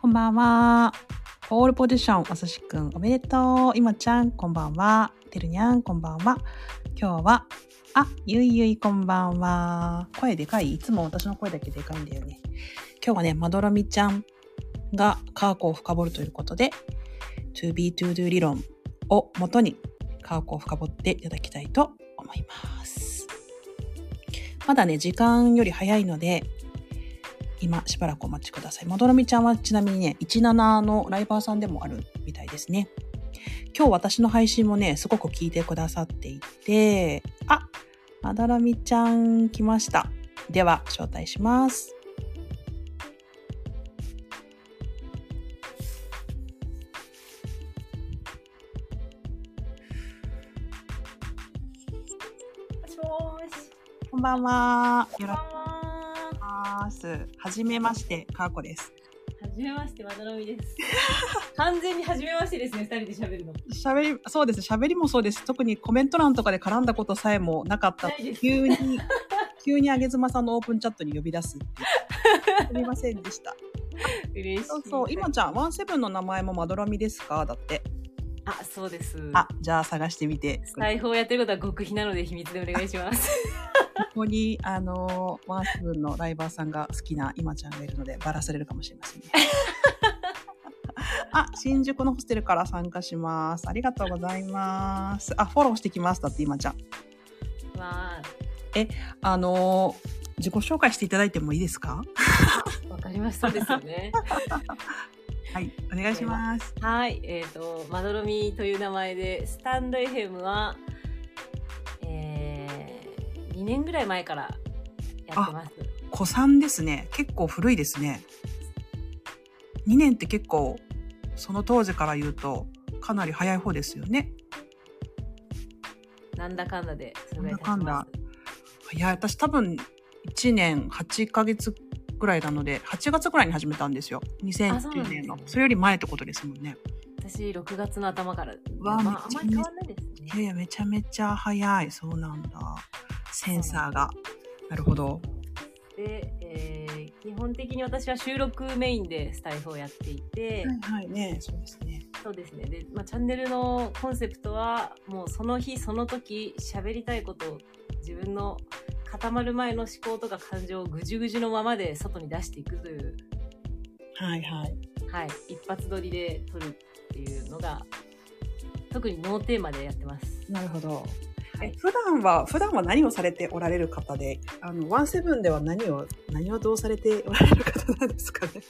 こんばんは。オールポジション、おすしくん、おめでとう。いまちゃん、こんばんは。てるにゃん、こんばんは。今日は、あ、ゆいゆい、こんばんは。声でかいいつも私の声だけでかいんだよね。今日はね、まどろみちゃんが科学を深掘るということで、to be to do 理論をもとに科学を深掘っていただきたいと思います。まだね、時間より早いので、今しばらくお待ちください。まどろみちゃんはちなみにね、17のライバーさんでもあるみたいですね。今日私の配信もね、すごく聞いてくださっていて、あ、まどろみちゃん来ました。では、招待します。こんばんは。よろます。はじめまして、かーこです。はじめまして、まどろみです。完全にはじめましてですね、二人で喋るの。喋り、そうです。喋りもそうです。特にコメント欄とかで絡んだことさえもなかった急に、急にあげずまさんのオープンチャットに呼び出す。すみませんでした。嬉しい。そうそう、今ちゃん、ワンセブンの名前もまどろみですか？だって。あ、そうです。あ、じゃあ探してみて。裁縫をやってることは極秘なので秘密でお願いします。ここに、あのー、ワンセブンのライバーさんが好きな今ちゃんがいるので、バラされるかもしれませんね。あ、新宿のホステルから参加します。ありがとうございます。あ、フォローしてきます。だって今ちゃん。まあ、あのー、自己紹介していただいてもいいですか？わかりましたですよね。はい、お願いします。はい、えっ、と、まどろみという名前で、スタンド FM は、えー、2年ぐらい前からやってます。古参ですね。結構古いですね。2年って結構、その当時から言うと、かなり早い方ですよね。なんだかんだで、それなんだいや、私多分1年8ヶ月ぐらいなので、8月ぐらいに始めたんですよ。あそうなん2010ですね年の。それより前ってことですもんね。す。私、6月の頭から。わあまあ、あんまり変わんないですね。いやいや、めちゃめちゃ早い。そうなんだ。センサーが。なるほど。で、えー基本的に私は収録メインでスタイフをやっていて、はいはいね、そうですね。そうですね。で、まあ、チャンネルのコンセプトは、もうその日その時喋りたいことを自分の固まる前の思考とか感情をぐじゅぐじゅのままで外に出していくという、はいはい。はい、一発撮りで撮るっていうのが、特にノーテーマでやってます。なるほど。はいえ普段は、普段は何をされておられる方で、あの、ワンセブンでは何を、何をどうされておられる方なんですかね？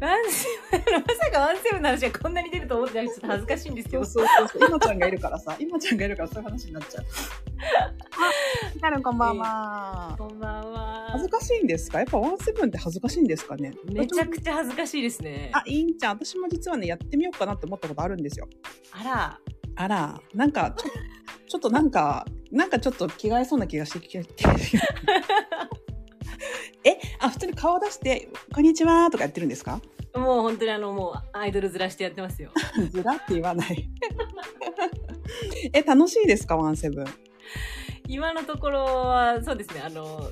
ワンセブン、まさかワンセブンの話がこんなに出ると思ってなくてちょっと恥ずかしいんですけど。そうそうそう。今ちゃんがいるからさ、今ちゃんがいるからそういう話になっちゃう。あ、ひかるんこんばんは。こんばんは。恥ずかしいんですか？やっぱワンセブンって恥ずかしいんですかね？めちゃくちゃ恥ずかしいですね。あ、いいんちゃん。私も実はね、やってみようかなって思ったことあるんですよ。あら、あら、なんか、ちょっとなんか、なんかちょっと気が合いそうな気がしてきて。え、あ、普通に顔出して、こんにちはとかやってるんですか？もう本当にあの、もうアイドル面してやってますよ。ずらって言わない。え、楽しいですかワンセブン？今のところは、そうですね、あの、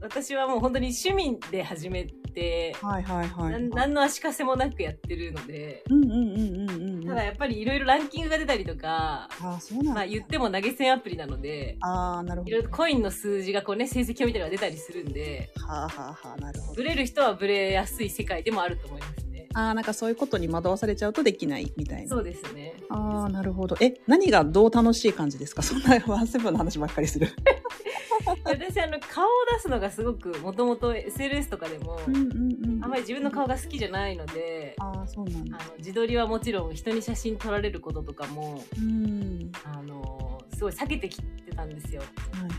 私はもう本当に趣味で始めて、はいはいはい、なん何の足かせもなくやってるので、うんうんうんうんうんうん。ただやっぱりいろいろランキングが出たりとか、あ、そうなんだ。まあ言っても投げ銭アプリなので、あーなるほど。いろいろコインの数字がこうね、成績表みたいなのが出たりするんで、はあはあはあ、なるほどブ。レる人はブレやすい世界でもあると思いますね。ああ、なんかそういうことに惑わされちゃうとできないみたいな。そうですね。ああ、なるほど。え、何がどう楽しい感じですか？そんなワンセブンの話ばっかりする。私あの顔を出すのがすごくもともと SNS とかでも、うんうんあんまり自分の顔が好きじゃないのでああ、そうなんだ。あの自撮りはもちろん人に写真撮られることとかもうん。あのすごい避けてきてたんですよ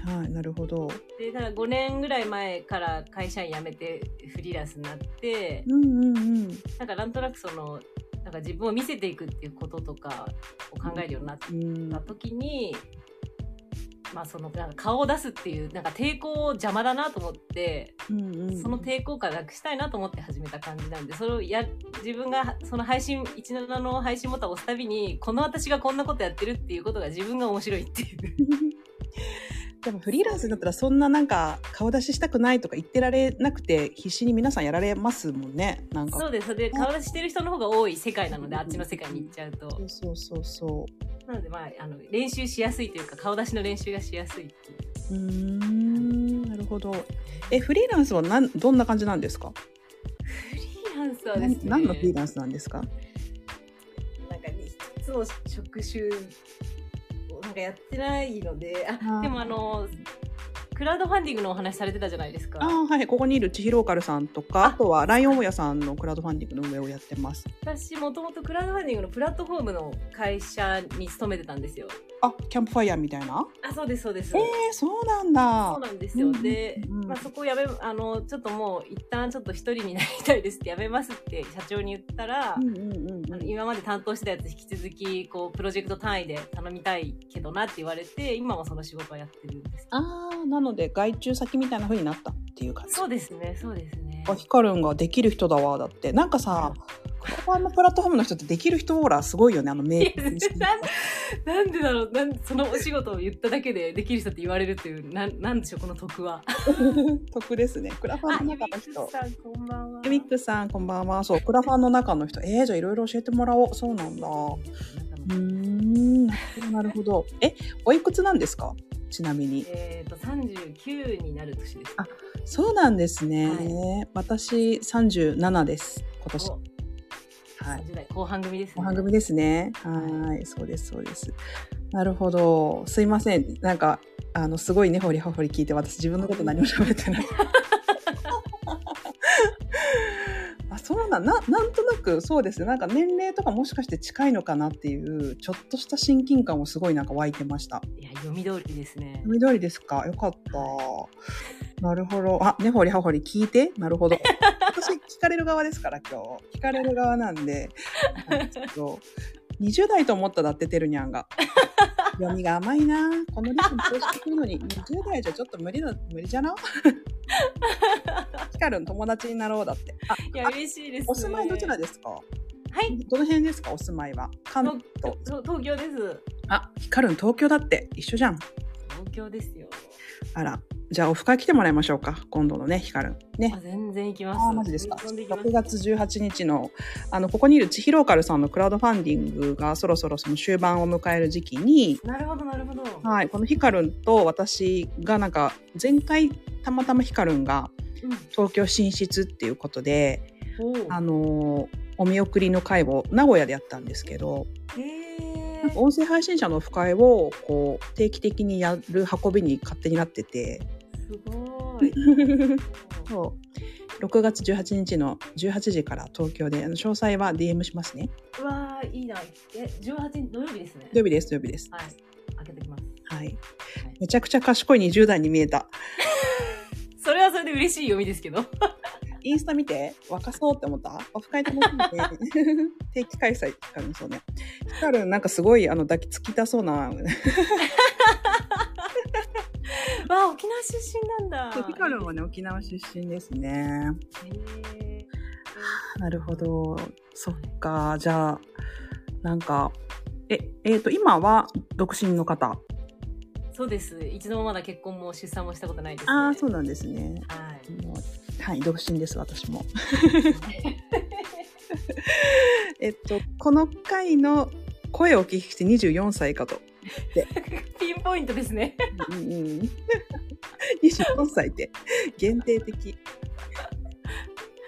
はいはい、なるほど。でただ5年ぐらい前から会社員辞めてフリーランスになってうんうんうん。なんかなんとなくそのなんか自分を見せていくっていうこととかを考えるようになっうんた時に、まあそのなんか顔を出すっていうなんか抵抗邪魔だなと思ってうんうん、その抵抗感なくしたいなと思って始めた感じなんで、それをや、自分がその配信、17の配信ボタンを押すたびに、この私がこんなことやってるっていうことが自分が面白いっていう。でもフリーランスだったらそんななんか顔出ししたくないとか言ってられなくて必死に皆さんやられますもんね。なんか。そうです。で、顔出ししてる人の方が多い世界なので、あっちの世界に行っちゃうと。そうそうそうそなので、まあ、あの練習しやすいというか、顔出しの練習がしやすいっていう。う。ん、なるほど。え、フリーランスはなんどんな感じなんですか？フリーランスはですね、何のフリーランスなんですか？なんかね、一つの職種をなんかやってないので、あ、でもあの、クラウドファンディングのお話されてたじゃないですか。ああ、はい。ここにいる千尋ローカルさんとか、あとはライオン親さんのクラウドファンディングの上をやってます。私、もともとクラウドファンディングのプラットフォームの会社に勤めてたんですよ。あ、キャンプファイヤーみたいな？あ、そうです、そうです。えー、そうなんだ。そうなんですよ。うんで、うんまあ、そこをやめ、あの、ちょっともう一旦ちょっと一人になりたいですってやめますって社長に言ったら、うんうんうん今まで担当してたやつ引き続き、こう、プロジェクト単位で頼みたいけどなって言われて、今はその仕事はやってるんです。ああ、なので外注先みたいな風になったっていう感じ。そうですね、そうですね。あ、ヒカルンができる人だわ。だって。なんかさ、クラファンのプラットフォームの人ってできる人オーラすごいよね。あのメいやールにしてなんなんでだろうなんそのお仕事を言っただけでできる人って言われるっていう、なんなんでしょう、この徳は。得ですね。クラファンの中の人。さん、こんばんは。ユミックさん、こんばんは。そう、クラファンの中の人。えー、じゃあいろいろ教えてもらおう。そうなんだ。うーん、なるほど。え、おいくつなんですか？ちなみに。えっ、と、39になる年です。あそうなんですね。は私、37です。今年。おはい。30代後半組ですね。おは組ですね。はい。そうです、そうです。なるほど。すいません。なんか、あの、すごい根掘り葉掘り聞いて、私自分のこと何も喋ってない。そうなん、な、なんとなく、そうですね。なんか年齢とかもしかして近いのかなっていう、ちょっとした親近感もすごいなんか湧いてました。いや、読み通りですね。緑ですか？よかった。なるほど。あ、根掘り葉掘り聞いて？なるほど。私、聞かれる側ですから、今日。聞かれる側なんで。ちょっと20代と思っただって、てるにゃんが。読みが甘いな。このリズム通してくるのに、20代じゃちょっと無理だ、無理じゃな？ヒカルン友達になろうだって。あ、いや、嬉しいです、ね。お住まいどちらですか？はい。どの辺ですか？お住まいは。関東。と東京です。あ、ヒカルン東京だって。一緒じゃん。東京ですよ。あら。じゃあ、オフ会来てもらいましょうか。今度のね、ヒカルン。ねあ。全然行きます。あーマジですか。飛んで行きます6月18日の、あの、ここにいる千尋カルさんのクラウドファンディングがそろそろその終盤を迎える時期に、なるほど、なるほど。はい、このヒカルンと私がなんか、前回たまたまヒカルンが東京進出っていうことで、うん。あのーお見送りの会を名古屋でやったんですけど、へーなんか音声配信者のオフ会をこう定期的にやる運びに勝手になってて、すごい。そう6月18日の18時から東京であの詳細は DM しますね。うわーいいな。え、18日土曜日ですね。土曜日です土曜日です。はい。開けてきます。はい。めちゃくちゃ賢い20代に見えた。それはそれで嬉しい読みですけど。インスタ見て？若そうって思った？オフ会楽しみで定期開催ヒカルンそうね。ヒカルンなんかすごいあの抱きつきたそうな。わあ、沖縄出身なんだ。ヒカルンはね沖縄出身ですね。へなるほど。そっか。じゃあ、なんか、え、えっ、と、今は独身の方？ーそうです。一度もまだ結婚も出産もしたことないです、ね。ああ、そうなんですね。はい。はい、独身です、私も。えっと、この回の声をお聞きして24歳かと。ピンポイントですね。うんうん、24歳って限定的。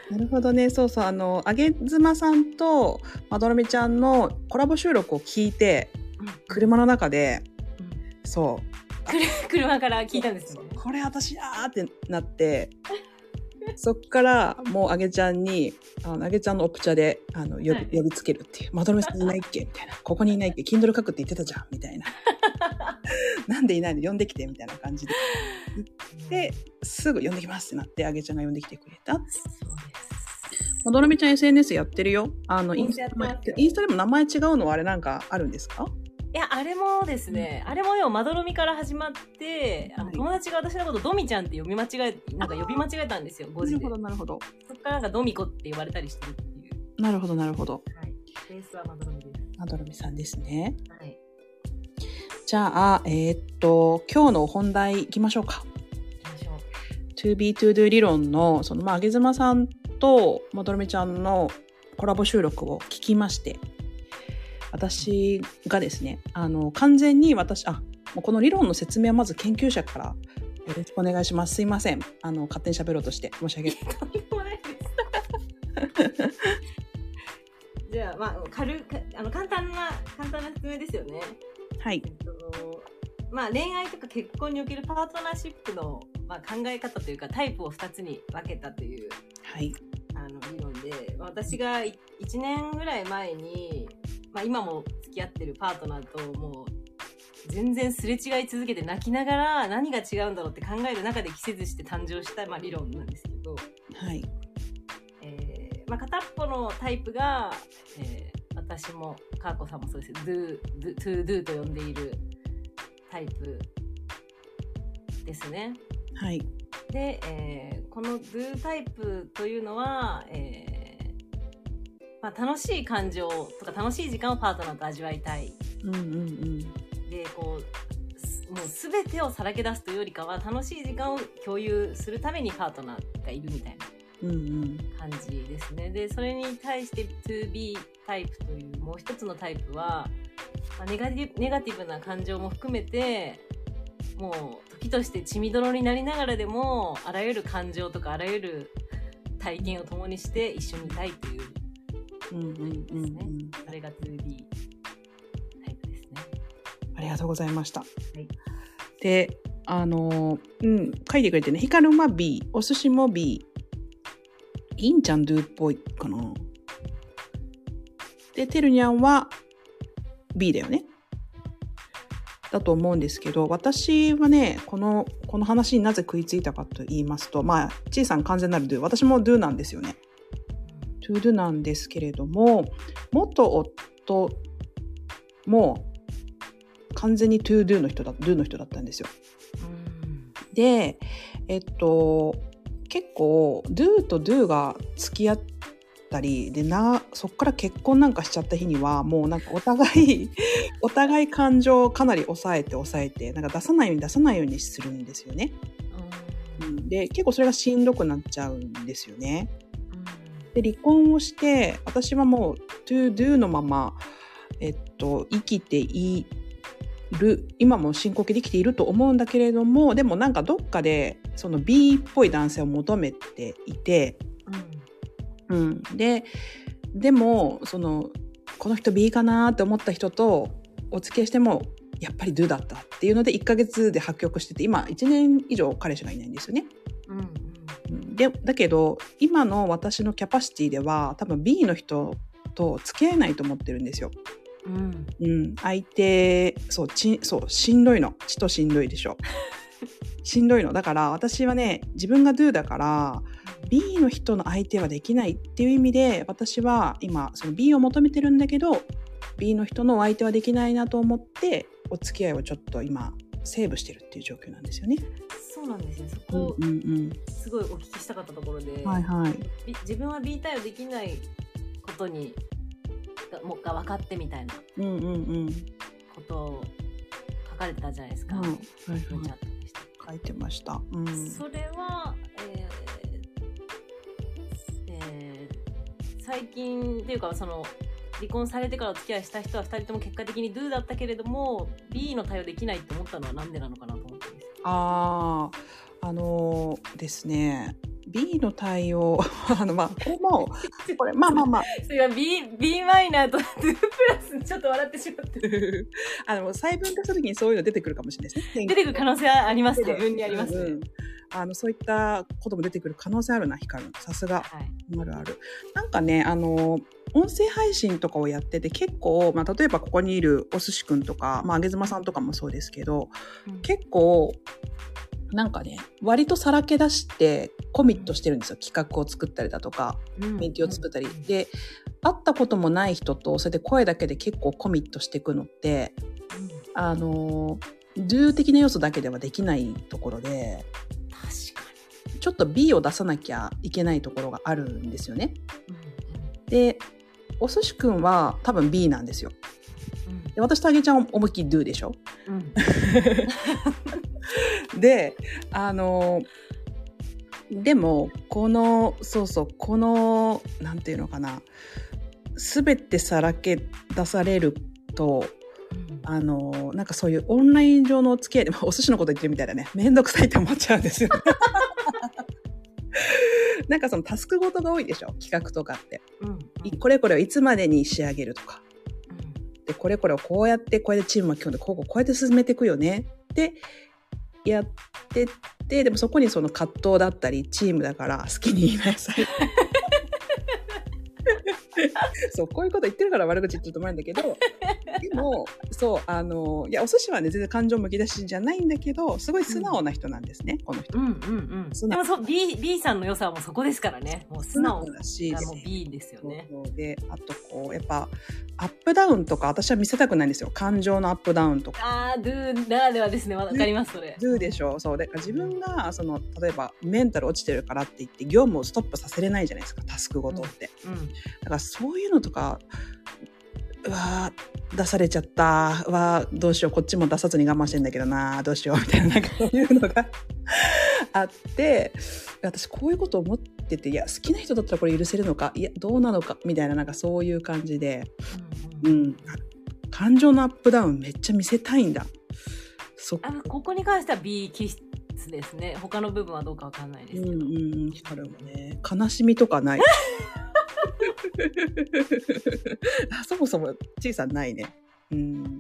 なるほどね。そうそう。あの、あげずまさんとまどろみちゃんのコラボ収録を聞いて、車の中で、うんそ 車から聞いたんです。これ私やーってなって、そっからもうあげちゃんに、あのあげちゃんのオプチャであの呼び,、はい呼びつけるっていう。まどろみさんいないっけみたいな。ここにいないっけ ?Kindle 書くって言ってたじゃんみたいな。なんでいないの？呼んできてみたいな感じで。で、すぐ呼んできますってなって、あげちゃんが呼んできてくれた。そうです。まどろみちゃん SNS やってるよ。あの、インスタでも名前違うのはあれなんかあるんですか？いや、あれもですね、あれもよ、まどろみから始まって、あのはい友達が私のことドミちゃんって読み間違え、なんか呼び間違えたんですよ、5時で。なるほど。そっからなんかドミコって言われたりしてるっていう。なるほど、なるほど。はい。ベースはまどろみです。まどろみさんですね。はい。じゃあ、えーっと、今日の本題いきましょうか。行きましょう。To be to do 理論の、その、まあ、あげずまさんと、まどろみちゃんのコラボ収録を聞きまして、私がですね、あの、完全に私、あ、もうこの理論の説明はまず研究者からよろしくお願いします。すいません。あの、勝手に喋ろうとして申し訳 ない。じゃあ、まあ、軽く、あの、簡単な、簡単な説明ですよね。はいえ。っと、まあ、恋愛とか結婚におけるパートナーシップの、まあ、考え方というか、タイプを2つに分けたという、はい。あの、理論で、まあ私が1年ぐらい前に、まあ、今も付き合ってるパートナーと、もう、全然すれ違い続けて泣きながら何が違うんだろうって考える中で季節して誕生した、まあ、理論なんですけど、はい。えーまあ、片っぽのタイプが、えー私もかーこさんもそうです do, do, to do と呼んでいるタイプですね。はい。で、えーこの do タイプというのは、えーまあ、楽しい感情とか楽しい時間をパートナーと味わいたい。うんうんうん。でこうすもう全てをさらけ出すというよりかは楽しい時間を共有するためにパートナーがいるみたいなうんうん。感じですね。で、それに対して 2B タイプというもう一つのタイプは、まあネガティブネガティブな感情も含めて、もう時として血みどろになりながらでも、あらゆる感情とかあらゆる体験を共にして一緒にいたいという、うんうんうんうん。それが 2B タイプですね。ありがとうございました。いで、あの、うん、書いてくれてね、ヒカルマ B、お寿司も B、インちゃんドゥっぽいかな。で、てるにゃんは B だよね。だと思うんですけど、私はね、この、この話になぜ食いついたかと言いますと、まあ、ちいさん完全なる do、私も do なんですよね。To do なんですけれども、元夫も完全に to do の人だ、do の人だったんですよ。うんで、えっと、結構 do と do が付き合ったりでなそっから結婚なんかしちゃった日にはもうなんかお互い お互い感情をかなり抑えて抑えてなんか出さないように出さないようにするんですよね。うん、で結構それがしんどくなっちゃうんですよね。で離婚をして私はもう to do のまま、えっと、生きている今も進行形で生きていると思うんだけれどもでもなんかどっかでその B っぽい男性を求めていて、うん、ででもそのこの人 B かなって思った人とお付き合いしてもやっぱり Do だったっていうので1ヶ月で破局してて今1年以上彼氏がいないんですよね。うんうんうんでだけど今の私のキャパシティでは多分 B の人と付き合えないと思ってるんですよ。うんうん、相手そうちそうしんどいの血としんどいでしょ。しんどいのだから私はね自分が Do だから B の人の相手はできないっていう意味で私は今その B を求めてるんだけど B の人のお相手はできないなと思ってお付き合いをちょっと今セーブしてるっていう状況なんですよね。そうなんですよ。そうんこ、うんすごいお聞きしたかったところで、うん、はいはい。び自分は B 対応できないことにがもうが分かってみたいなうんうんうん。ことを書かれてたじゃないですか。うんはい文チャはいットでした書いてました。うん。それは、えーえー最近っていうかその離婚されてからお付き合いした人は2人とも結果的に Do だったけれども B の対応できないって思ったのはなんでなのかなと思ってます。ああ、あのーですね。B の対応、あの、まあ、これも、これ、まあまあまあ、それは B, B マイナーとプラスちょっと笑ってしまって。あの、細分化した時にそういうの出てくるかもしれないですね。出てくる可能性はありますで多分にあります、うんうんあの、そういったことも出てくる可能性あるな、ヒカル。さすが。はいあるある。なんかね、あの、音声配信とかをやってて結構、まあ、例えばここにいるお寿司くんとか、まあ、あげずまさんとかもそうですけど、結構、なんかね、割とさらけ出してコミットしてるんですよ。企画を作ったりだとか、うんメンティを作ったり。で、会ったこともない人と、それで声だけで結構コミットしていくのって、あの、do 的な要素だけではできないところで、ちょっと B を出さなきゃいけないところがあるんですよね。に、で、お寿司くんは多分 B なんですよ。で私とあげちゃんは思いっきり do でしょ？うん。で、あの、でも、この、そうそう、この、なんていうのかな、すべてさらけ出されると、あの、なんかそういうオンライン上のお付き合いで、まあお寿司のこと言ってるみたいだね。めんどくさいって思っちゃうんですよ。なんかそのタスクごとが多いでしょ？企画とかって。うん。いこれこれをいつまでに仕上げるとか。で、これこれをこうやって、こうやってチーム巻き込んで、こうこうこうやって進めていくよね。で、やってって、でもそこにその葛藤だったり、チームだから好きに言いなさい。そう、こういうこと言ってるから悪口言ってると思うんだけど、でも、そう、あの、いや、お寿司はね、全然感情むき出しじゃないんだけど、すごい素直な人なんですね、この人。うんうんうん。でもそう、B、B さんの良さはもうそこですからね。もう素直だし、がもう B ですよね。そうそうで、あとこう、やっぱ、アップダウンとか私は見せたくないんですよ。感情のアップダウンとか。あー、ドゥならではですね。わかります、それ。do でしょそう。だから自分が、その、例えば、メンタル落ちてるからって言って、業務をストップさせれないじゃないですか、タスクごとって。うん。だからそういうのとか、うわー出されちゃった。うわーどうしよう。こっちも出さずに我慢してんだけどな。どうしよう。みたいな、なんかそういうのが あって、私こういうこと思ってて、いや、好きな人だったらこれ許せるのか、いや、どうなのか、みたいな、なんかそういう感じで、ううんん。感情のアップダウンめっちゃ見せたいんだ。そっあのここに関しては B 気質ですね。他の部分はどうかわかんないですけど。うんうん、光もね、悲しみとかない。あそもそも、ちいさんないね。うん。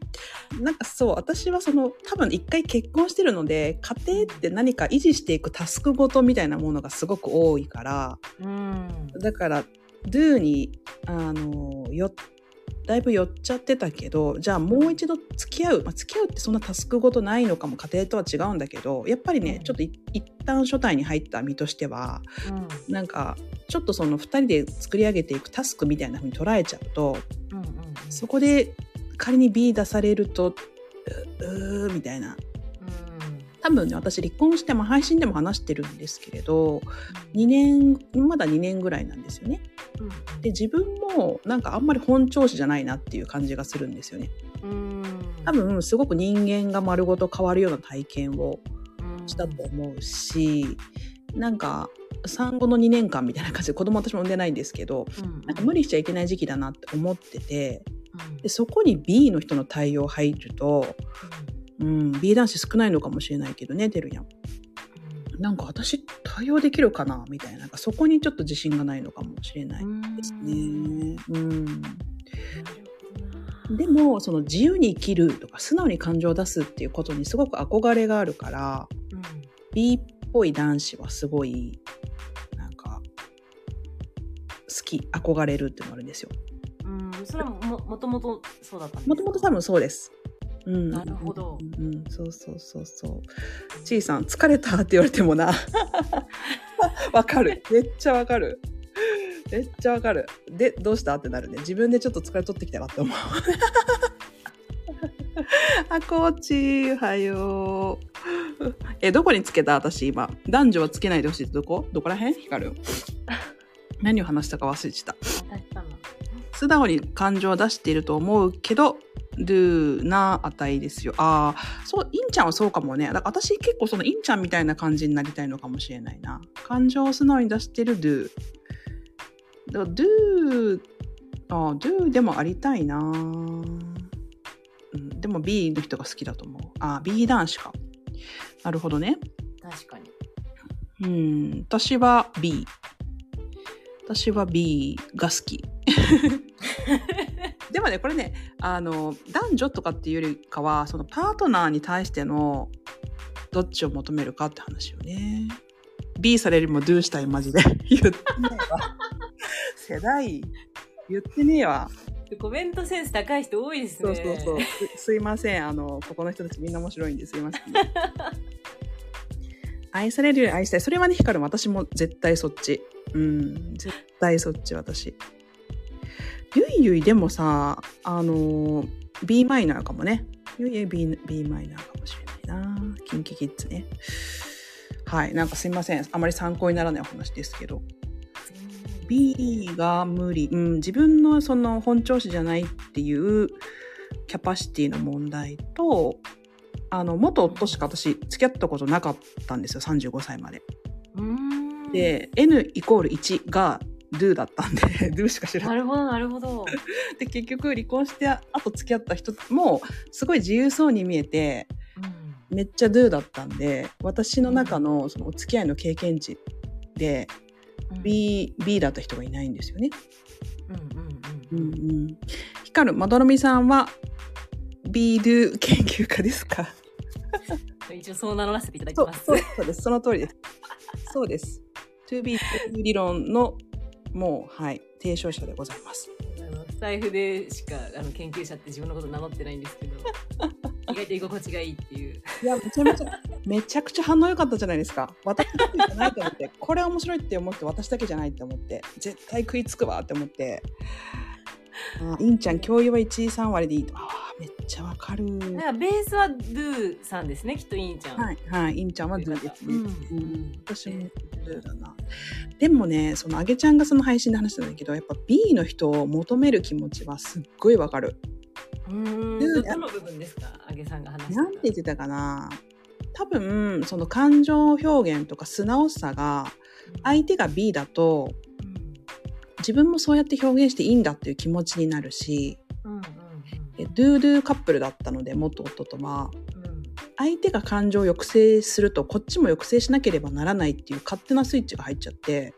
なんかそう、私はその、多分一回結婚してるので、家庭って何か維持していくタスクごとみたいなものがすごく多いから、うん。だから、do に、あの、よ、だいぶ寄っちゃってたけど、じゃあもう一度付き合う。まあ、付き合うってそんなタスクごとないのかも家庭とは違うんだけど、やっぱりね、うんちょっとい一旦初対に入った身としては、うん。なんか、ちょっとその二人で作り上げていくタスクみたいな風に捉えちゃうと、うんうんうん。そこで仮に B 出されると、ううーみたいな。多分ね、私離婚しても配信でも話してるんですけれど、2年、まだ2年ぐらいなんですよね。うん。で、自分もなんかあんまり本調子じゃないなっていう感じがするんですよね。うん。多分すごく人間が丸ごと変わるような体験をうんしたと思うし、なんか産後の2年間みたいな感じで子供私も産んでないんですけど、うん。なんか無理しちゃいけない時期だなって思ってて、うん。でそこに B の人の対応入ると、うん、B 男子少ないのかもしれないけどね、てるやん。なんか私対応できるかなみたいな、そこにちょっと自信がないのかもしれないうんですうん。ね。うでも、その自由に生きるとか素直に感情を出すっていうことにすごく憧れがあるから、B っぽい男子はすごい、き、憧れるっていうのがあるんですよ。うん、うん、それはももともとそうだったもともと多分そうです。うん。なるほどうん、うんそうそうそうそう。ちいさん、疲れたって言われてもな。わかる。めっちゃわかる。めっちゃわかる。で、どうした？ってなるね。自分でちょっと疲れ取ってきたなって思う。あ、コーチ、おはよう。え、どこにつけた？私今。男女はつけないでほしいってどこ？どこら辺？光る。何を話したか忘れてた。素直に感情を出していると思うけど、do な値ですよ。ああ、そう、インちゃんはそうかもね。だから私結構そのインちゃんみたいな感じになりたいのかもしれないな。感情を素直に出してる do。だから do、ああ、do でもありたいな。うん、でも B の人が好きだと思う。ああ、B 男子か。なるほどね。確かにうん、私は B。私は B が好き。でもね、これね、あの、男女とかっていうよりかは、そのパートナーに対してのどっちを求めるかって話よね。B されるよりも do したい、マジで。言ってねえわ。世代、言ってねえわ。コメントセンス高い人多いですねそうそうそう。すすいません。あの、ここの人たちみんな面白いんですいません。愛されるより愛したい。それはね、光る私も絶対そっち。うん。絶対そっち、私。ゆいゆいでもさ、あの、B マイナーかもね。ゆいゆい B, B マイナーかもしれないな。キンキキッズね。はい。なんかすいません。あまり参考にならないお話ですけど。B が無理、うん、自分のその本調子じゃないっていうキャパシティの問題とあの、元夫しか私付き合ったことなかったんですよ、35歳まで。うん。で、N イコール1が do だったんで、do しか知らない。なるほど、なるほど。で、結局離婚して、あと付き合った人も、すごい自由そうに見えて、うん。めっちゃ do だったんで、私の中のそのお付き合いの経験値で、うん、B、B だった人がいないんですよね。うんうんうん。うんうん。ヒカル、まどろみさんは、B do 研究家ですか？一応そう名乗らせていただきます。そうそうです。その通りです。そうです。To be 理論の、もう、はい、提唱者でございます。あのスタイフでしかあの研究者って自分のこと名乗ってないんですけど意外と居心地がいいっていういや、めちゃめちゃ、めちゃくちゃ反応良かったじゃないですか。私だけじゃないと思って、これは面白いって思って、私だけじゃないって思って、絶対食いつくわって思って、あインちゃん、教諭は1位3割でいいと。ああ、めっちゃわかる。なんかベースは Do さんですねきっといいんちゃんはい、はい、インちゃんはズーですね。うんうん、私もズーだな。でもね、そのあげちゃんがその配信で話したんだけど、やっぱ B の人を求める気持ちはすっごいわかる。うーんドゥどの部分ですか？あげさんが話してたなんて言ってたかな多分、その感情表現とか素直さが、相手が B だと、自分もそうやって表現していいんだっていう気持ちになるし、うんうんうんえドゥードゥカップルだったので、元夫とは、うん相手が感情を抑制すると、こっちも抑制しなければならないっていう勝手なスイッチが入っちゃって、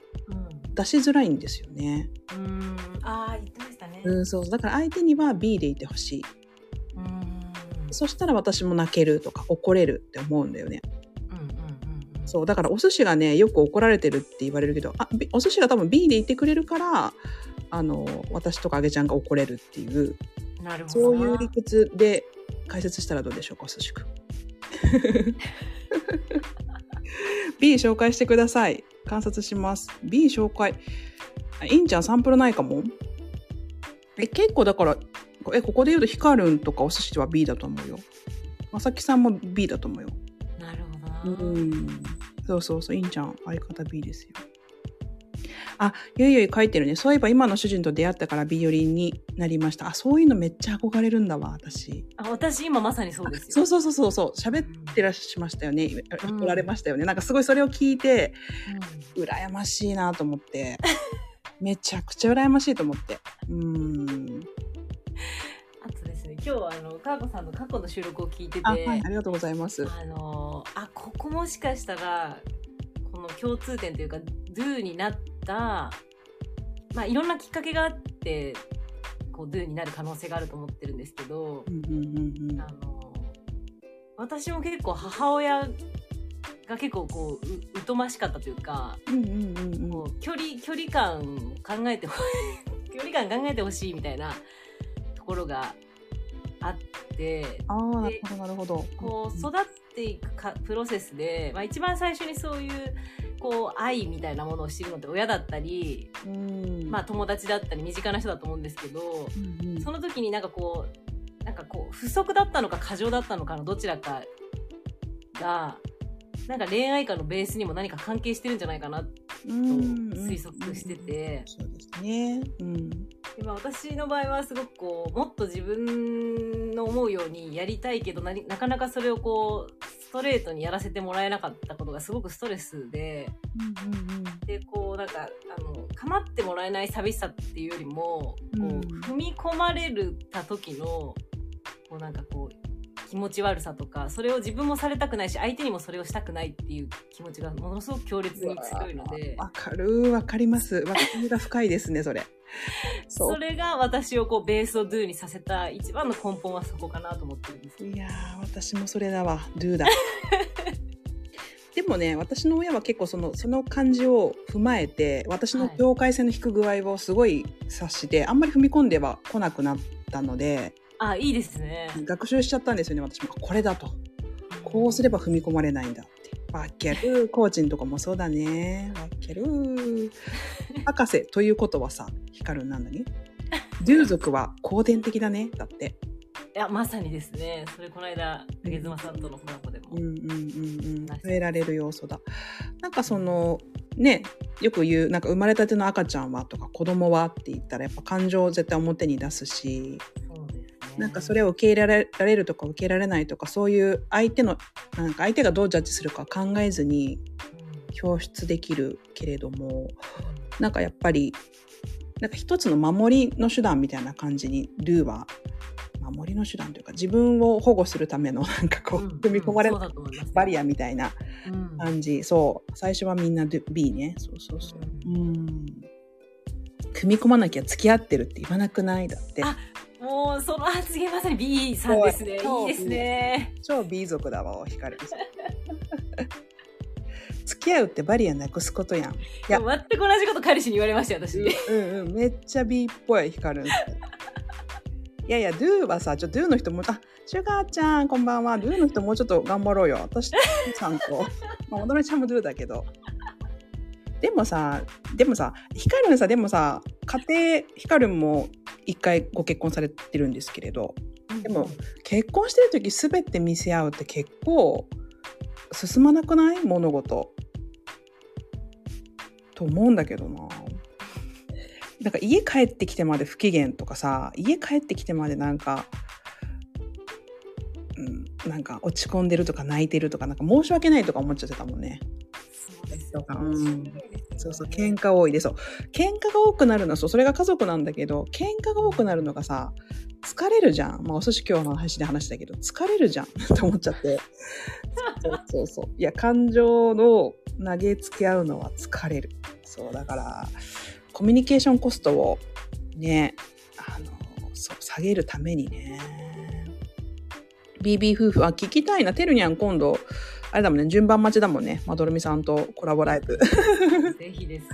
出しづらいんですよね。うんうんああ言ってましたねうん、そう。だから相手には B でいてほしい。うんそしたら私も泣けるとか怒れるって思うんだよね。そう。だからお寿司がね、よく怒られてるって言われるけど、あ、びお寿司が多分 B でいてくれるから、あの、私とかあげちゃんが怒れるっていう、なるほどそういう理屈で解説したらどうでしょうか、お寿司くん。B 紹介してください。観察します。B 紹介。あいいんちゃんサンプルないかも？え、結構だから、え、ここで言うとヒカルンとかお寿司は B だと思うよ。まさきさんも B だと思うよ。うん。そうそうそう、いいんちゃん、相方 B ですよ。あ、ゆいゆい書いてるね。そういえば今の主人と出会ってから B 寄りになりました。あ、そういうのめっちゃ憧れるんだわ、私。あ私今まさにそうですよそうそうそうそうそう、喋ってらっしゃいましたよね。うんおられましたよね。なんかすごいそれを聞いて、うん羨ましいなと思って。めちゃくちゃ羨ましいと思って。うん。今日はあのかーこさんの過去の収録を聞いててあ、はい、ありがとうございます。あのあここもしかしたらこの共通点というか Do になったまあいろんなきっかけがあってこう Do になる可能性があると思ってるんですけどうんうんうんうんあの私も結構母親が結構こうう疎ましかったというかうんうんうんうんこう距離距離感を考えてほ 距離感考えてほしいみたいなところがてああ、なるほど、なるほど。こう育っていくかプロセスで、まあ、一番最初にそういうこう愛みたいなものを知るのって親だったり、うん、まあ、友達だったり身近な人だと思うんですけどうんうんその時になんかこうなんかこう不足だったのか過剰だったのかのどちらかがなんか恋愛観のベースにも何か関係してるんじゃないかなと推測してて。そうですね。うん。でまあ、私の場合はすごくこうもっと自分の思うようにやりたいけどななかなかそれをこうストレートにやらせてもらえなかったことがすごくストレスでうんうんうん。でこうなんかあの構ってもらえない寂しさっていうよりもこう、うん踏み込まれるた時のこうなんかこう気持ち悪さとかそれを自分もされたくないし相手にもそれをしたくないっていう気持ちがものすごく強烈に強いのでわかる、わかります。わかりが深いですね、それ。そそれが私をこうベースを Do にさせた一番の根本はそこかなと思ってるんです。いやー、私もそれだわ。do だ。でもね、私の親は結構その、その感じを踏まえて、私の境界線の引く具合をすごい察して、あんまり踏み込んでは来なくなったので、あ、いいですね。学習しちゃったんですよね、私も。これだと。こうすれば踏み込まれないんだわける。コーチンとかもそうだね。わける。博士ということはさ、光るなんだね。ドゥ族は後天的だね。だって。いや、まさにですね。それこの間、ゲズマさんとのコラボでも。うんうんうんうん。触れられる要素だ。なんかその、ね、よく言う、なんか生まれたての赤ちゃんはとか子供はって言ったらやっぱ感情を絶対表に出すし、なんかそれを受け入れられるとか受け入れられないとかそういう相手のなんか相手がどうジャッジするか考えずに表出できるけれどもなんかやっぱりなんか一つの守りの手段みたいな感じにルーは守りの手段というか自分を保護するための なんかこう、うん組み込まれうんたそうだと思いますバリアみたいなうん。感じ。そう。最初はみんな B ね。そうそうそう。うん。組み込まなきゃ付き合ってるって言わなくない？だって。あもうその発言まさに B さんですね。いいですね。超 B 族だわ光。る 付き合うってバリアなくすことやん。いや。全く同じこと彼氏に言われましたよ私。うんうんめっちゃ B っぽい光るいやいやドゥはさちょっとドゥの人もあシュガーちゃんこんばんは。ドゥの人もうちょっと頑張ろうよ。私さんと まあ踊りちゃんもドゥだけど。でもさでもさヒカルンさでもさ家庭ヒカルンも一回ご結婚されてるんですけれど。でも結婚してる時全て見せ合うって結構進まなくない？物事。と思うんだけどな。なんか家帰ってきてまで不機嫌とかさ家帰ってきてまでなんかうんなんか落ち込んでるとか泣いてるとかなんか申し訳ないとか思っちゃってたもんねですとかようんそうそう喧嘩多いでそう喧嘩が多くなるのはそうそれが家族なんだけど喧嘩が多くなるのがさ疲れるじゃん。まあ、お寿司今日の話で話したけど、疲れるじゃん って思っちゃって。そうそうそう。いや、感情の投げつけ合うのは疲れる。そう、だから、コミュニケーションコストをね、あの、そう、下げるためにね。BB 夫婦、あ、聞きたいな。てるにゃん今度、あれだもんね、順番待ちだもんね。まどろみさんとコラボライブ。ぜひです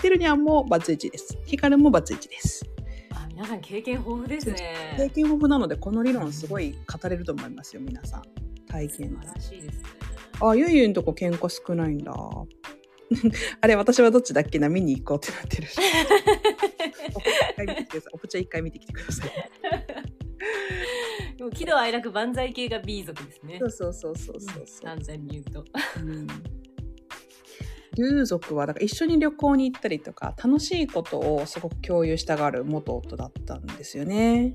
てるにゃんもバツイチです。ひかるもバツイチです。あ皆さん経験豊富です経ね験豊富なので、この理論すごい語れると思いますよ、皆さん。体験素晴らしいですねあ、ゆいゆいんとこ喧嘩少ないんだ。あれ、私はどっちだっけな？見に行こうってなってるし。おぽちゃん一回見てきてください。でも喜怒哀楽万歳系が B 族ですねそうそうそうそうそうそう。単純に言うとうん竜族はだから一緒に旅行に行ったりとか楽しいことをすごく共有したがる元夫だったんですよね。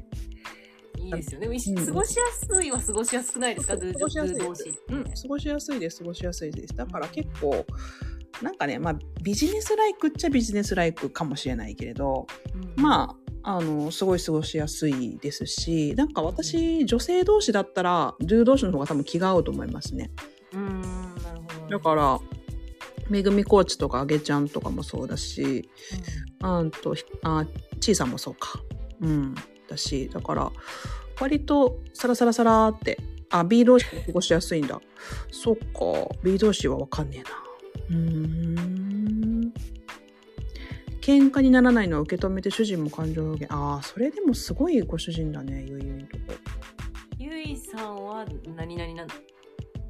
いいですよね。ん過ごしやすいは過ごしやすくないですか、ドゥ過ごしやすいドゥ同士って。うん、過ごしやすいです過ごしやすいです。だから結構なんかねまあビジネスライクっちゃビジネスライクかもしれないけれどうんまああのすごい過ごしやすいですしなんか私女性同士だったらドゥ同士の方が多分気が合うと思いますね。うーん、なるほど。だからめぐみコーチとかあげちゃんとかもそうだしあんとあちいさんもそうか。うんだしだから割とサラサラサラってあ B 同士で過ごしやすいんだ。そっか B 同士はわかんねえな。うーん喧嘩にならないのは受け止めて主人も感情表現ああそれでもすごいご主人だねゆいゆいのとこ。ゆいさんは何々なん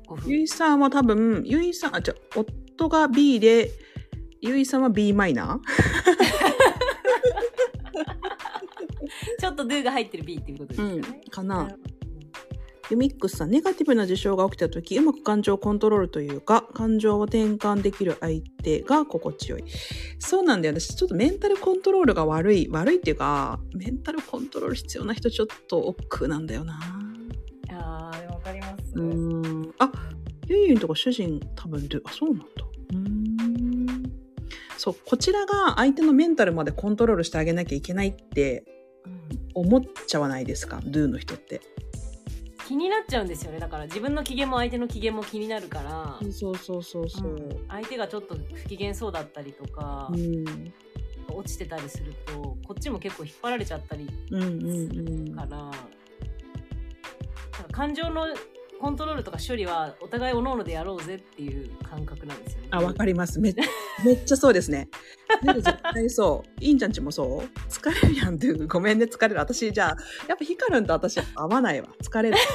ご夫婦。ゆいさんは多分ゆいさんあじゃあ夫が B でゆいさんは B マイナー。ちょっとドゥが入ってる B っていうことですよね。かなるほどユミックスさん、ネガティブな事象が起きたとき、うまく感情をコントロールというか、感情を転換できる相手が心地よい。そうなんだよ。私、ちょっとメンタルコントロールが悪い。悪いっていうか、メンタルコントロール必要な人、ちょっと億劫なんだよな。ああ、でもわかります。うーん。あ、ゆいゆいのとこ主人、多分ル、あ、そうなんだ。うーん。そう、こちらが相手のメンタルまでコントロールしてあげなきゃいけないってうん思っちゃわないですか、ドゥの人って。気になっちゃうんですよね。だから自分の機嫌も相手の機嫌も気になるから、そうそうそうそう。うん。相手がちょっと不機嫌そうだったりとか、うん。落ちてたりすると、こっちも結構引っ張られちゃったりうんうんうん。から、感情のコントロールとか処理はお互いおのおのでやろうぜっていう感覚なんですよね。あ、わかります。め めっちゃそうですね。絶対そう。いいんちゃんちもそう疲れるやんっていう。ごめんね、疲れる。私、じゃあ、やっぱヒカルンと私合わないわ。疲れる。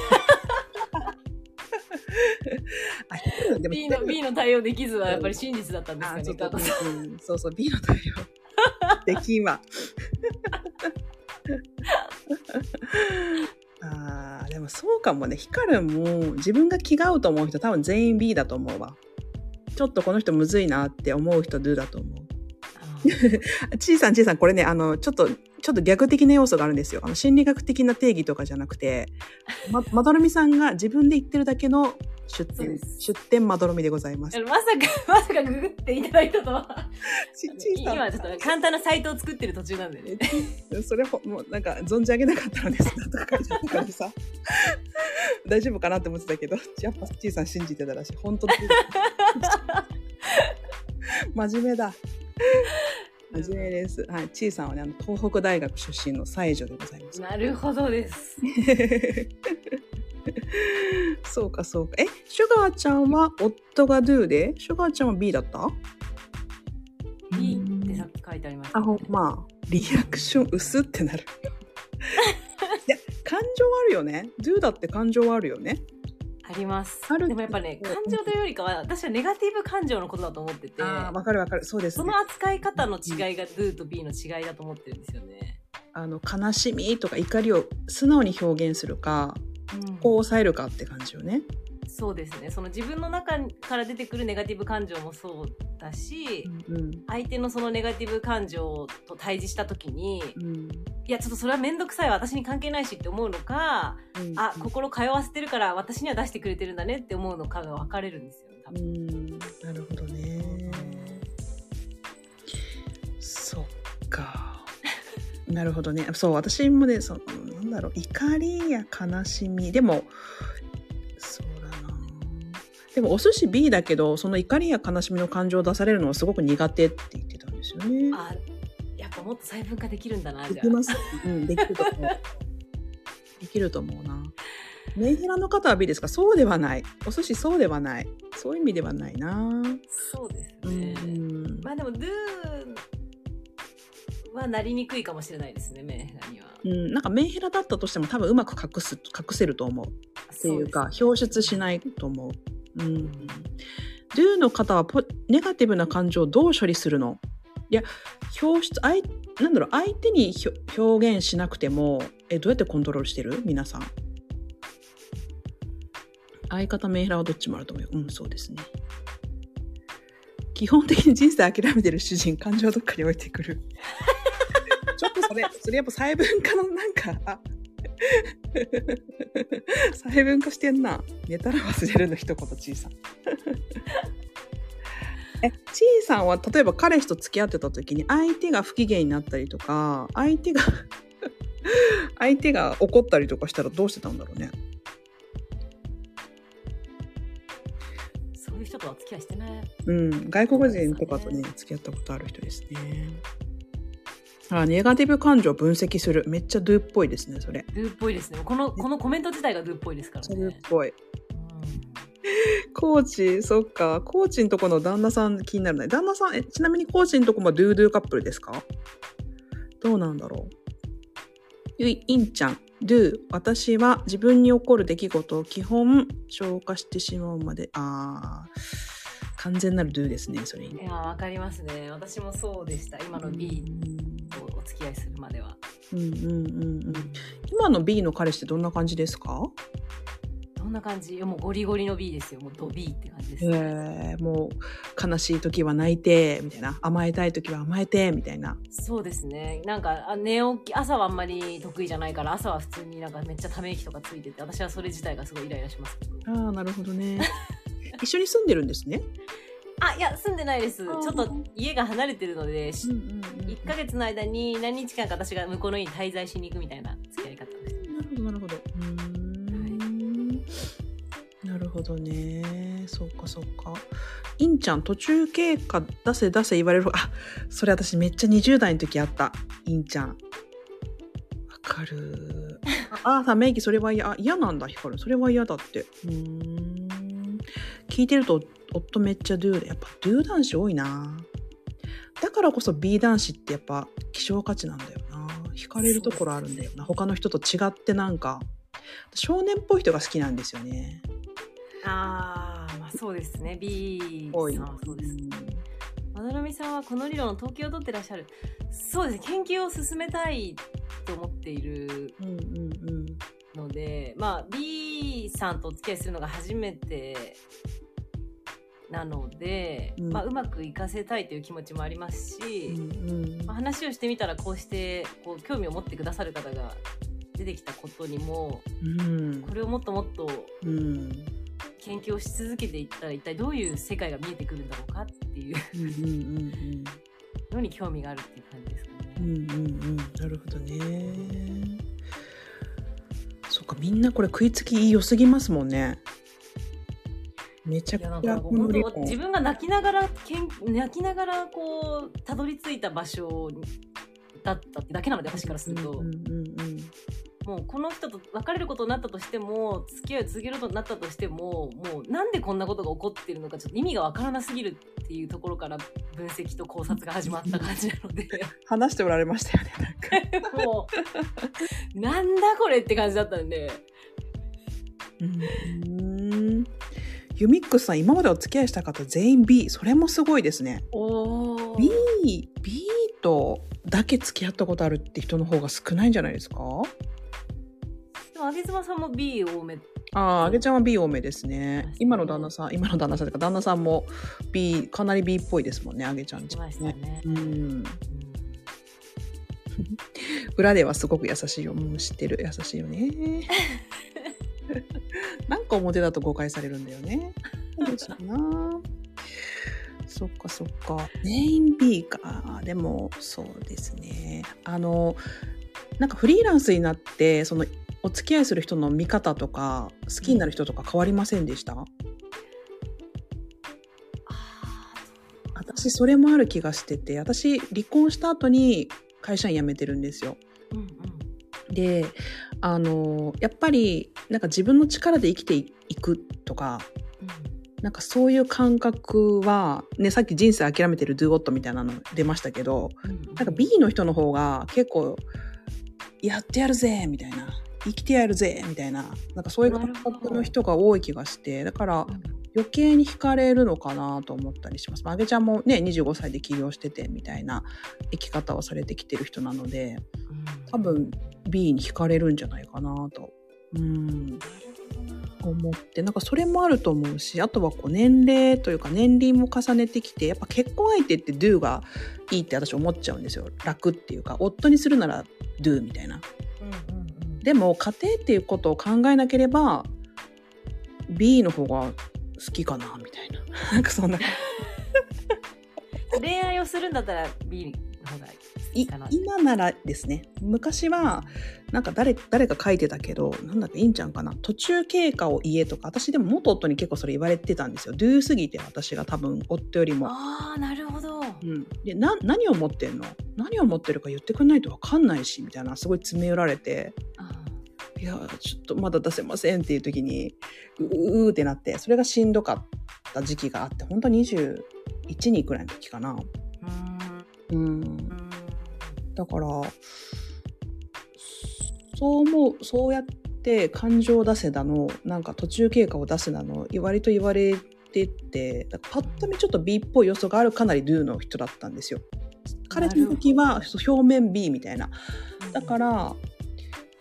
あ、ヒカルンでも B の B の対応できずはやっぱり真実だったんですかね加藤さんそうそう、B の対応。できんわ。もそうかもね。ヒカルンも自分が気が合うと思う人多分全員 B だと思うわ。ちょっとこの人むずいなって思う人 Do だと思う。あ ちいさん、ちいさん、これね、あの、ちょっと、ちょっと逆的な要素があるんですよ。あの、心理学的な定義とかじゃなくて、ま、まどろみさんが自分で言ってるだけの出店出店まどろみでございます。まさか、まさかググっていただいたとは。ちちいさん。今ちょっと簡単なサイトを作ってる途中なんでね。それほ、もうなんか存じ上げなかったのです。とか書いてさ。大丈夫かなって思ってたけど、やっぱちいさん信じてたらしい。本当だ。真面目だ。真面目です。はい。ちいさんはね、あの、東北大学出身の才女でございます。なるほどです。そうか、そうか。え、シュガーちゃんは夫が do で、シュガーちゃんは B だった？B ってさっき書いてありました、あ、ほんまあ、リアクション薄ってなる。いや、感情はあるよね。do だって感情はあるよね。ありますあるでもやっぱねうん感情というよりかは私はネガティブ感情のことだと思っててああ、わかるわかる。そうですねその。扱い方の違いが Do と B の違いだと思ってるんですよね。あの、悲しみとか怒りを素直に表現するか、こう抑えるかって感じよね。そうですねその自分の中から出てくるネガティブ感情もそうだし、うん。相手のそのネガティブ感情と対峙した時に、うん。いやちょっとそれは面倒くさいわ私に関係ないしって思うのか、うんあ心通わせてるから私には出してくれてるんだねって思うのかが分かれるんですよ多う分。ん。なるほどね。そっか。なるほどね。そう、私もね、その、だろう、怒りや悲しみ。でも、そうだな。でも、お寿司 B だけど、その怒りや悲しみの感情を出されるのはすごく苦手って言ってたんですよね。あやっぱもっと細分化できるんだなじゃできます。うん、できると思う。できると思うな。メンヘラの方は B ですか？そうではない。お寿司そうではない。そういう意味ではないな。そうですうね。ん。まあでも Do はなりにくいかもしれないですねメンヘラには。うん、なんかメンヘラだったとしても多分うまく隠す、隠せると思う。っていうか、そ表出しないと思う。うん。Do の方はポネガティブな感情をどう処理するの？いや、表出、あい、なんだろう、相手にひょ表現しなくても、え、どうやってコントロールしてる？皆さん。相方メンヘラはどっちもあると思うよ。うん、そうですね。基本的に人生諦めてる主人、感情はどっかに置いてくる。ちょっとそれ、それやっぱ細分化のなんか、あ 細分化してんな。寝たら忘れるの一言、ちいさん。え、ちいさんは例えば彼氏と付き合ってた時に相手が不機嫌になったりとか、相手が相手が怒ったりとかしたらどうしてたんだろうね。そういう人とは付き合いしてない。うん、外国人とかとね、付き合ったことある人ですね。あ、ネガティブ感情を分析する。めっちゃドゥっぽいですね、それ。Do っぽいですね。このこのコメント自体が Do っぽいですからそれっね。ぽい。うんコーチ、そっか。コーチんとこの旦那さん気になるね。旦那さん、え、ちなみにコーチんとこもドゥードゥカップルですか？どうなんだろう。ゆい、いんちゃん、ドゥ、私は自分に起こる出来事を基本消化してしまうまで、あー、完全なるドゥですね、それに。いやわかりますね。私もそうでした。今の B とお付き合いするまでは。うんうんうんうん。今の B の彼氏ってどんな感じですか？どんな感じ？もうゴリゴリの B ですよ。もうド B って感じです、ね。えー、もう悲しい時は泣いてみたいな甘えたい時は甘えてみたいなそうですね。なんかあ寝起き朝はあんまり得意じゃないから朝は普通になんかめっちゃため息とかついてて私はそれ自体がすごいイライラしますけど。ああなるほどね一緒に住んでるんですね？あいや住んでないです。ちょっと家が離れてるので、しんうん1ヶ月の間に何日間か私が向こうの家に滞在しに行くみたいな付き合い方をしてなるほどなるほど。なるほどね。そうかそうか。いんちゃん途中経過出せ出せ言われるあそれ私めっちゃ20代の時あった。いんちゃん。わかる。ああさメイキそれは嫌。あ嫌なんだヒカル。それは嫌だって。うーん聞いてると夫めっちゃドゥでやっぱドゥ男子多いな。だからこそ B 男子ってやっぱ希少価値なんだよな。惹かれるところあるんだよな。他の人と違ってなんか少年っぽい人が好きなんですよね。ああまあそうですね。B 多いさんはそうです。まなるみさんはこの理論を統計を取ってらっしゃる。そうですね。研究を進めたいと思っているうんうんうん。のでまあ B さんとお付き合いするのが初めてなので、うん。まあ、うまくいかせたいという気持ちもありますうんし、うん。まあ、話をしてみたらこうしてこう興味を持ってくださる方が出てきたことにもうん。これをもっともっとうん。研究をし続けていったら一体どういう世界が見えてくるんだろうかっていう のに興味があるっていう感じですかね。うんうんうんうん。なるほどね。そっかみんなこれ食いつき良すぎますもんねめちゃくちゃ自分が泣きながらけん泣きながらこうたどり着いた場所だっただけなので私からすると、うんうんうんもうこの人と別れることになったとしても付き合いを続けることになったとしてももうなんでこんなことが起こってるのかちょっと意味がわからなすぎるっていうところから分析と考察が始まった感じなので。話しておられましたよねなんか。もうなんだこれって感じだったんで。うんユミックスさん今までお付き合いした方全員 B それもすごいですねお B, B とだけ付き合ったことあるって人の方が少ないんじゃないですか？でもあげ妻さんも B 多めああ、あげちゃんは B 多めですね。今の旦那さん、今の旦那さんというか、旦那さんも B、かなり B っぽいですもんね、あげちゃんちしましたね。うん。うん 裏ではすごく優しいよ。うん、知ってる。優しいよね。か表だと誤解されるんだよね。そうですよな。そっかそっか。全員 B か。でも、そうですね。あの、なんかフリーランスになって、その、お付き合いする人の見方とか、好きになる人とか変わりませんでした、あ私、それもある気がしてて、私、離婚した後に会社員辞めてるんですよ。ーうんうんであのやっぱりなんか自分の力で生きていくとかなんかそういう感覚は、ね、さっき人生諦めてる Do What みたいなの出ましたけどうん。なんか B の人の方が結構やってやるぜみたいな生きてやるぜみたいななんかそういう感覚の人が多い気がしてだから余計に惹かれるのかなと思ったりします。まああげちゃんもね25歳で起業しててみたいな生き方をされてきてる人なので多分 B に惹かれるんじゃないかなと。うん。思って。なんかそれもあると思うしあとはこう年齢というか年齢も重ねてきてやっぱ結婚相手って Do がいいって私思っちゃうんですよ。楽っていうか夫にするなら Do みたいな。うんうんうん。でも家庭っていうことを考えなければ B の方が好きかなみたいな。なんかそんな。恋愛をするんだったら B の方がいいいかな。今ならですね。昔はなんか誰誰か書いてたけどなんだっけいいんちゃんかな。途中経過を言えとか私でも元夫に結構それ言われてたんですよ。Do すぎて私が多分夫よりも。ああなるほど。うん、でな何を持ってんの？何を持ってるか言ってくんないと分かんないしみたいなすごい詰め寄られて。あいやちょっとまだ出せませんっていう時にうううってなってそれがしんどかった時期があって本当21人くらいの時かな。ーうんだからそう思うそうやって感情を出せだのなんか途中経過を出せだの割と言われててパッと見ちょっと B っぽい要素があるかなり Do の人だったんですよ。彼の時は表面 B みたいなだから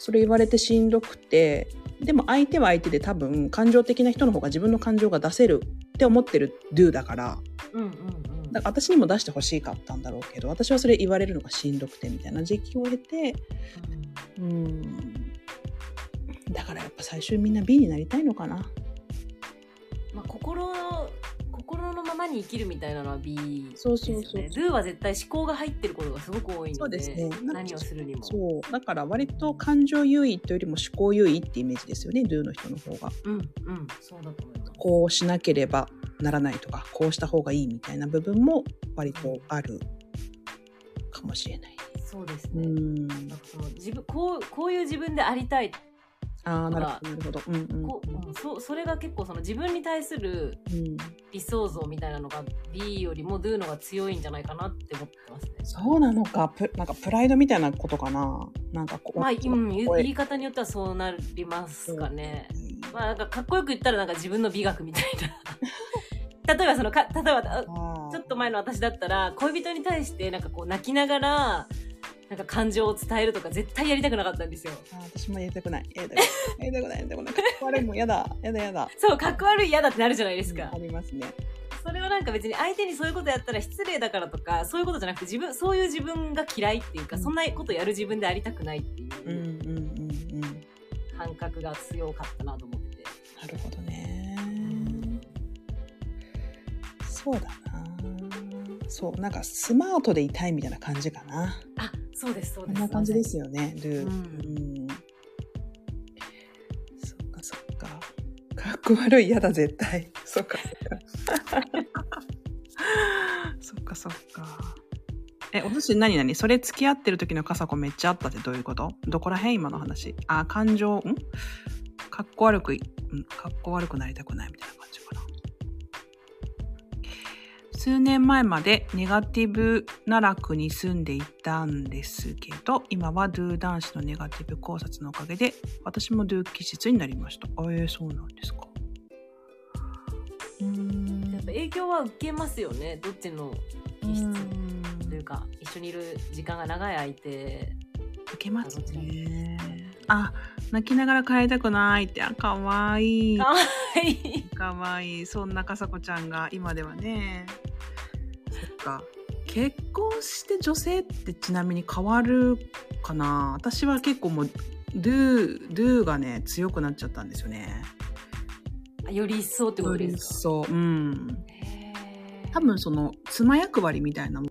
それ言われてしんどくてでも相手は相手で多分感情的な人の方が自分の感情が出せるって思ってる Do だからうんうんうん。だから私にも出してほしかったんだろうけど私はそれ言われるのがしんどくてみたいな時期を経てうん。だからやっぱ最終みんな B になりたいのかな。まあ心ままに生きるみたいなのは B ですそうよそうそうね。Do は絶対思考が入ってることがすごく多いのでそうですね何をするにも。そうだから割と感情優位というよりも思考優位ってイメージですよね Do の人の方がうんうんそうだと思います。こうしなければならないとかこうした方がいいみたいな部分も割とあるかもしれないそうですね。うんなんかその自分こうこういう自分でありたいああなるほどなるほど。うんうん。こううんそそれが結構その自分に対するうん。理想像みたいなのが B よりも Do のが強いんじゃないかなって思ってますね。そうなのか。プなんかプライドみたいなことかな。なんかこうまあ、うん、言い方によってはそうなりますかね。まあ、なんかかっこよく言ったらなんか自分の美学みたいな。例えばそのか例えばちょっと前の私だったら恋人に対してなんかこう泣きながらなんか感情を伝えるとか絶対やりたくなかったんですよ。あー私もやりたくないやりたくないやりたくないやりたくないかっこ悪いもんやだやだやだそうかっこ悪い嫌だってなるじゃないですかうんあ。りますねそれはなんか別に相手にそういうことやったら失礼だからとかそういうことじゃなくて自分そういう自分が嫌いっていうか、うんそんなことやる自分でありたくないっていううんうんうんうん。感覚が強かったなと思ってて、なるほどね。そうだな。そう、なんかスマートでいたいみたいな感じかな。あそうですそうこんですな感じですよね、ルー。ううんん。そっかそっか。かっこ悪い、嫌だ、絶対。そっか そっか。そっか。え、お寿司何何？それ付き合ってる時の笠子めっちゃあったってどういうこと？どこら辺？今の話。あ、感情、ん？かっこ悪くい、んかっこ悪くなりたくないみたいな感じかな。数年前までネガティブ奈落に住んでいたんですけど、今はドゥ男子のネガティブ考察のおかげで、私もドゥ気質になりました。あえー、そうなんですか。うーんやっぱ影響は受けますよねどっちの気質というか一緒にいる時間が長い相手受けますね。あ、泣きながら帰りたくないって、あ、かわいい。かわいいかわいい。そんなかさこちゃんが今ではね。そっか。結婚して女性ってちなみに変わるかな私は結構もう、ドゥ、ドゥがね、強くなっちゃったんですよね。より一層ってことよりですか？そう。うん。へー多分その、妻役割みたいなも